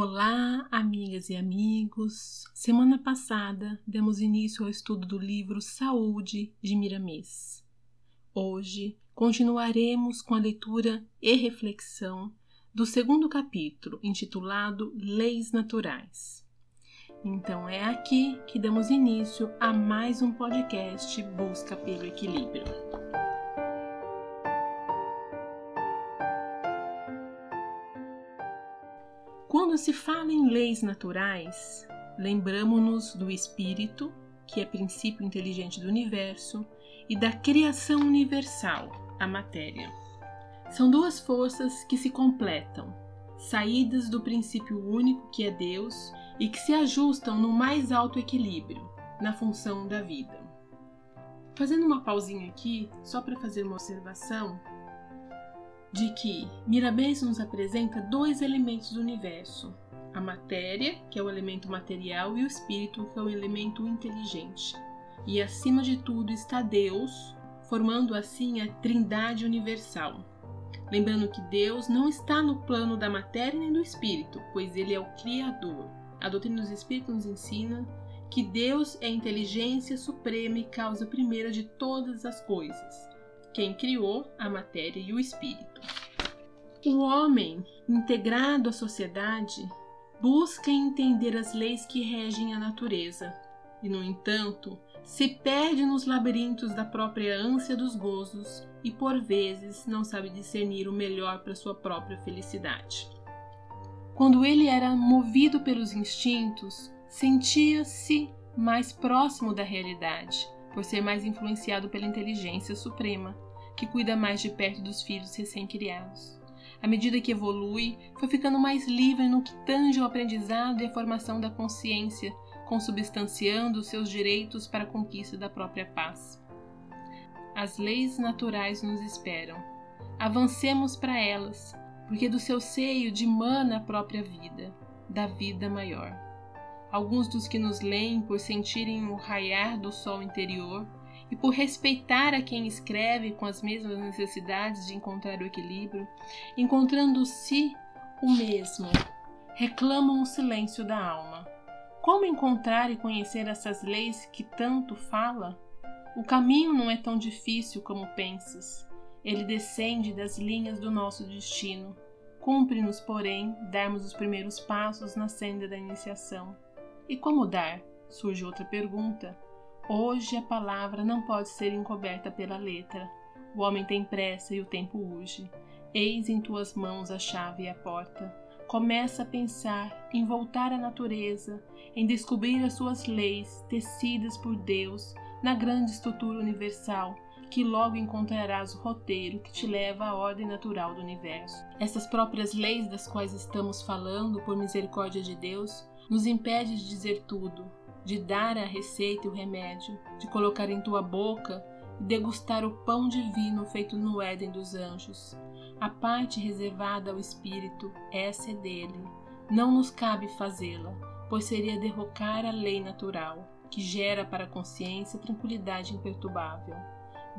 Olá, amigas e amigos! Semana passada demos início ao estudo do livro Saúde de Miramês. Hoje continuaremos com a leitura e reflexão do segundo capítulo, intitulado Leis Naturais. Então é aqui que damos início a mais um podcast Busca pelo Equilíbrio. Quando se fala em leis naturais, lembramos-nos do espírito, que é princípio inteligente do universo, e da criação universal, a matéria. São duas forças que se completam, saídas do princípio único que é Deus e que se ajustam no mais alto equilíbrio, na função da vida. Fazendo uma pausinha aqui, só para fazer uma observação, de que Mirabês nos apresenta dois elementos do universo: a matéria, que é o elemento material, e o espírito, que é o elemento inteligente. E acima de tudo está Deus, formando assim a Trindade universal. Lembrando que Deus não está no plano da matéria nem do espírito, pois ele é o Criador. A doutrina dos Espíritos nos ensina que Deus é a inteligência suprema e causa primeira de todas as coisas quem criou a matéria e o espírito. O homem, integrado à sociedade, busca entender as leis que regem a natureza e, no entanto, se perde nos labirintos da própria ânsia dos gozos e, por vezes, não sabe discernir o melhor para sua própria felicidade. Quando ele era movido pelos instintos, sentia-se mais próximo da realidade, por ser mais influenciado pela inteligência suprema que cuida mais de perto dos filhos recém-criados. À medida que evolui, foi ficando mais livre no que tange ao aprendizado e à formação da consciência, consubstanciando seus direitos para a conquista da própria paz. As leis naturais nos esperam. Avancemos para elas, porque do seu seio dimana a própria vida, da vida maior. Alguns dos que nos leem por sentirem o raiar do sol interior e por respeitar a quem escreve com as mesmas necessidades de encontrar o equilíbrio, encontrando-se o mesmo, reclamam o silêncio da alma. Como encontrar e conhecer essas leis que tanto fala? O caminho não é tão difícil como pensas. Ele descende das linhas do nosso destino. Cumpre-nos, porém, darmos os primeiros passos na senda da iniciação. E como dar? Surge outra pergunta. Hoje a palavra não pode ser encoberta pela letra. O homem tem pressa e o tempo urge. Eis em tuas mãos a chave e a porta. Começa a pensar em voltar à natureza, em descobrir as suas leis, tecidas por Deus, na grande estrutura universal, que logo encontrarás o roteiro que te leva à ordem natural do universo. Essas próprias leis das quais estamos falando, por misericórdia de Deus, nos impede de dizer tudo, de dar a receita e o remédio, de colocar em tua boca e degustar o pão divino feito no Éden dos anjos. A parte reservada ao Espírito, essa é dele. Não nos cabe fazê-la, pois seria derrocar a lei natural, que gera para a consciência tranquilidade imperturbável.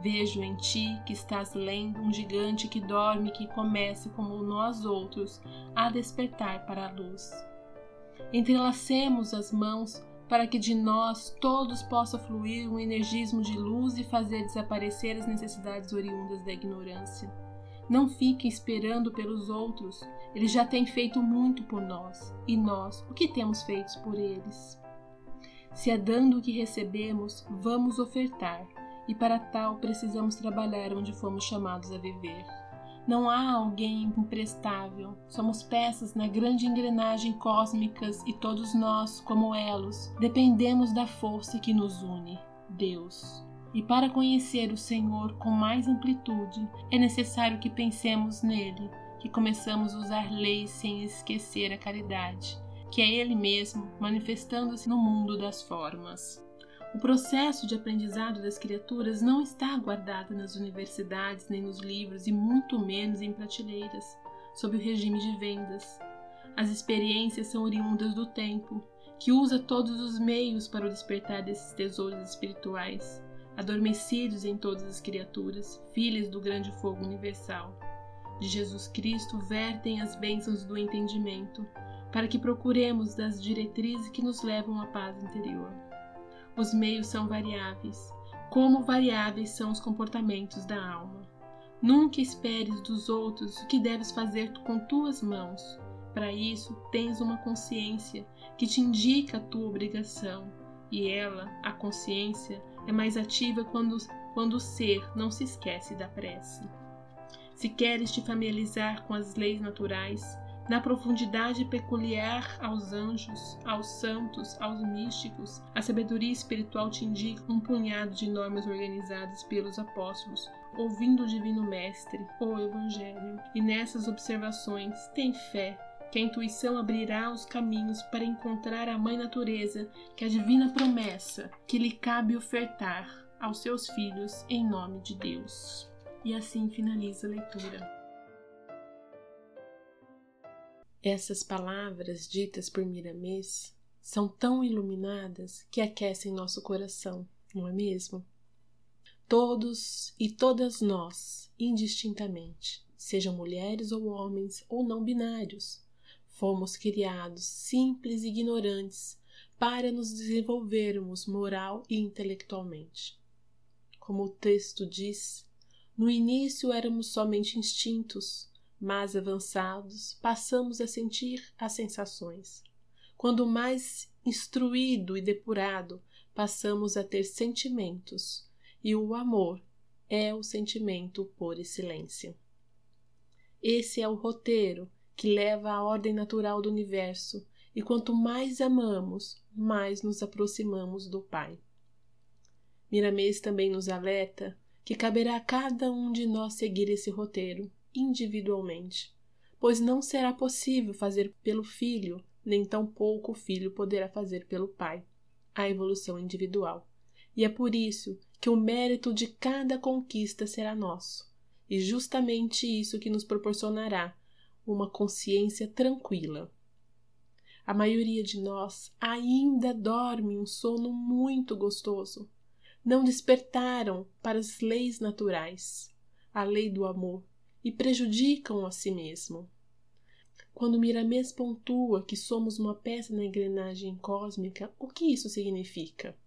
Vejo em ti que estás lendo um gigante que dorme e que começa, como nós outros, a despertar para a luz. Entrelacemos as mãos para que de nós todos possa fluir um energismo de luz e fazer desaparecer as necessidades oriundas da ignorância. Não fique esperando pelos outros, eles já têm feito muito por nós, e nós, o que temos feito por eles? Se é dando o que recebemos, vamos ofertar, e para tal precisamos trabalhar onde fomos chamados a viver. Não há alguém imprestável. Somos peças na grande engrenagem cósmicas e todos nós, como elos, dependemos da força que nos une, Deus. E para conhecer o Senhor com mais amplitude, é necessário que pensemos nele, que começamos a usar leis sem esquecer a caridade, que é Ele mesmo manifestando-se no mundo das formas. O processo de aprendizado das criaturas não está guardado nas universidades nem nos livros e muito menos em prateleiras, sob o regime de vendas. As experiências são oriundas do tempo, que usa todos os meios para o despertar desses tesouros espirituais, adormecidos em todas as criaturas, filhas do grande fogo universal. De Jesus Cristo vertem as bênçãos do entendimento, para que procuremos das diretrizes que nos levam à paz interior. Os meios são variáveis, como variáveis são os comportamentos da alma. Nunca esperes dos outros o que deves fazer com tuas mãos. Para isso, tens uma consciência que te indica a tua obrigação, e ela, a consciência, é mais ativa quando, quando o ser não se esquece da prece. Se queres te familiarizar com as leis naturais, na profundidade peculiar aos anjos, aos santos, aos místicos, a sabedoria espiritual te indica um punhado de normas organizadas pelos apóstolos, ouvindo o Divino Mestre, o Evangelho. E nessas observações, tem fé que a intuição abrirá os caminhos para encontrar a Mãe Natureza, que é a divina promessa que lhe cabe ofertar aos seus filhos em nome de Deus. E assim finaliza a leitura. Essas palavras ditas por Miramês são tão iluminadas que aquecem nosso coração, não é mesmo? Todos e todas nós, indistintamente, sejam mulheres ou homens ou não binários, fomos criados simples e ignorantes para nos desenvolvermos moral e intelectualmente. Como o texto diz, no início éramos somente instintos, mais avançados, passamos a sentir as sensações. Quando mais instruído e depurado, passamos a ter sentimentos, e o amor é o sentimento por excelência. Esse é o roteiro que leva à ordem natural do universo, e quanto mais amamos, mais nos aproximamos do Pai. Miramês também nos alerta que caberá a cada um de nós seguir esse roteiro individualmente, pois não será possível fazer pelo filho, nem tampouco o filho poderá fazer pelo pai, a evolução individual. E é por isso que o mérito de cada conquista será nosso, e justamente isso que nos proporcionará uma consciência tranquila. A maioria de nós ainda dorme um sono muito gostoso. Não despertaram para as leis naturais, a lei do amor, e prejudicam a si mesmo. Quando Miramês pontua que somos uma peça na engrenagem cósmica, o que isso significa?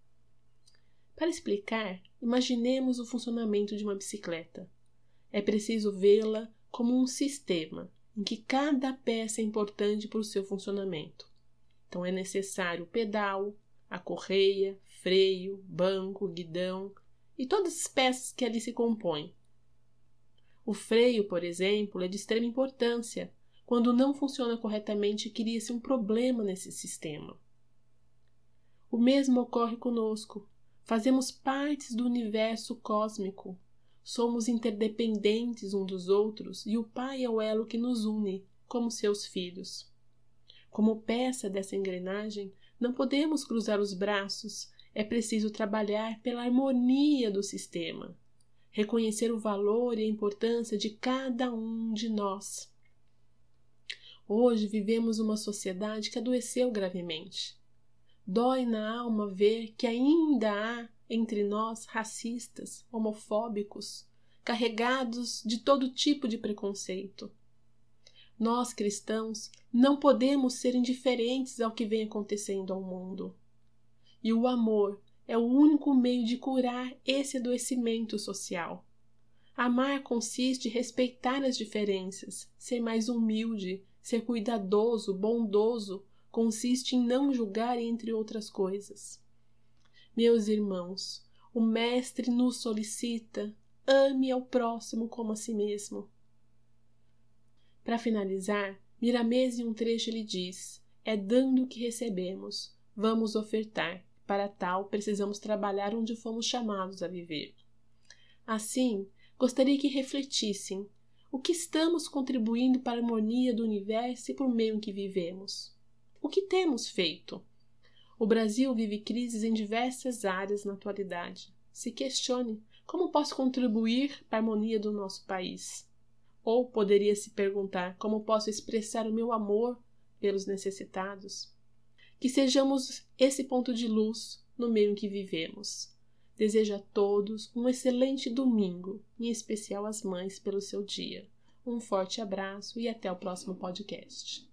Para explicar, imaginemos o funcionamento de uma bicicleta. É preciso vê-la como um sistema em que cada peça é importante para o seu funcionamento. Então é necessário o pedal, a correia, freio, banco, guidão e todas as peças que ali se compõem. O freio, por exemplo, é de extrema importância. Quando não funciona corretamente, cria-se um problema nesse sistema. O mesmo ocorre conosco. Fazemos partes do universo cósmico. Somos interdependentes um dos outros e o Pai é o elo que nos une, como seus filhos. Como peça dessa engrenagem, não podemos cruzar os braços, é preciso trabalhar pela harmonia do sistema reconhecer o valor e a importância de cada um de nós. Hoje vivemos uma sociedade que adoeceu gravemente. Dói na alma ver que ainda há entre nós racistas, homofóbicos, carregados de todo tipo de preconceito. Nós cristãos não podemos ser indiferentes ao que vem acontecendo ao mundo. E o amor é o único meio de curar esse adoecimento social. Amar consiste em respeitar as diferenças, ser mais humilde, ser cuidadoso, bondoso, consiste em não julgar entre outras coisas. Meus irmãos, o Mestre nos solicita: ame ao próximo como a si mesmo. Para finalizar, Miramês em um trecho ele diz: É dando que recebemos, vamos ofertar. Para tal, precisamos trabalhar onde fomos chamados a viver. Assim, gostaria que refletissem o que estamos contribuindo para a harmonia do universo e por meio em que vivemos. O que temos feito? O Brasil vive crises em diversas áreas na atualidade. Se questione como posso contribuir para a harmonia do nosso país. Ou poderia se perguntar como posso expressar o meu amor pelos necessitados. Que sejamos esse ponto de luz no meio em que vivemos. Desejo a todos um excelente domingo, em especial às mães pelo seu dia. Um forte abraço e até o próximo podcast.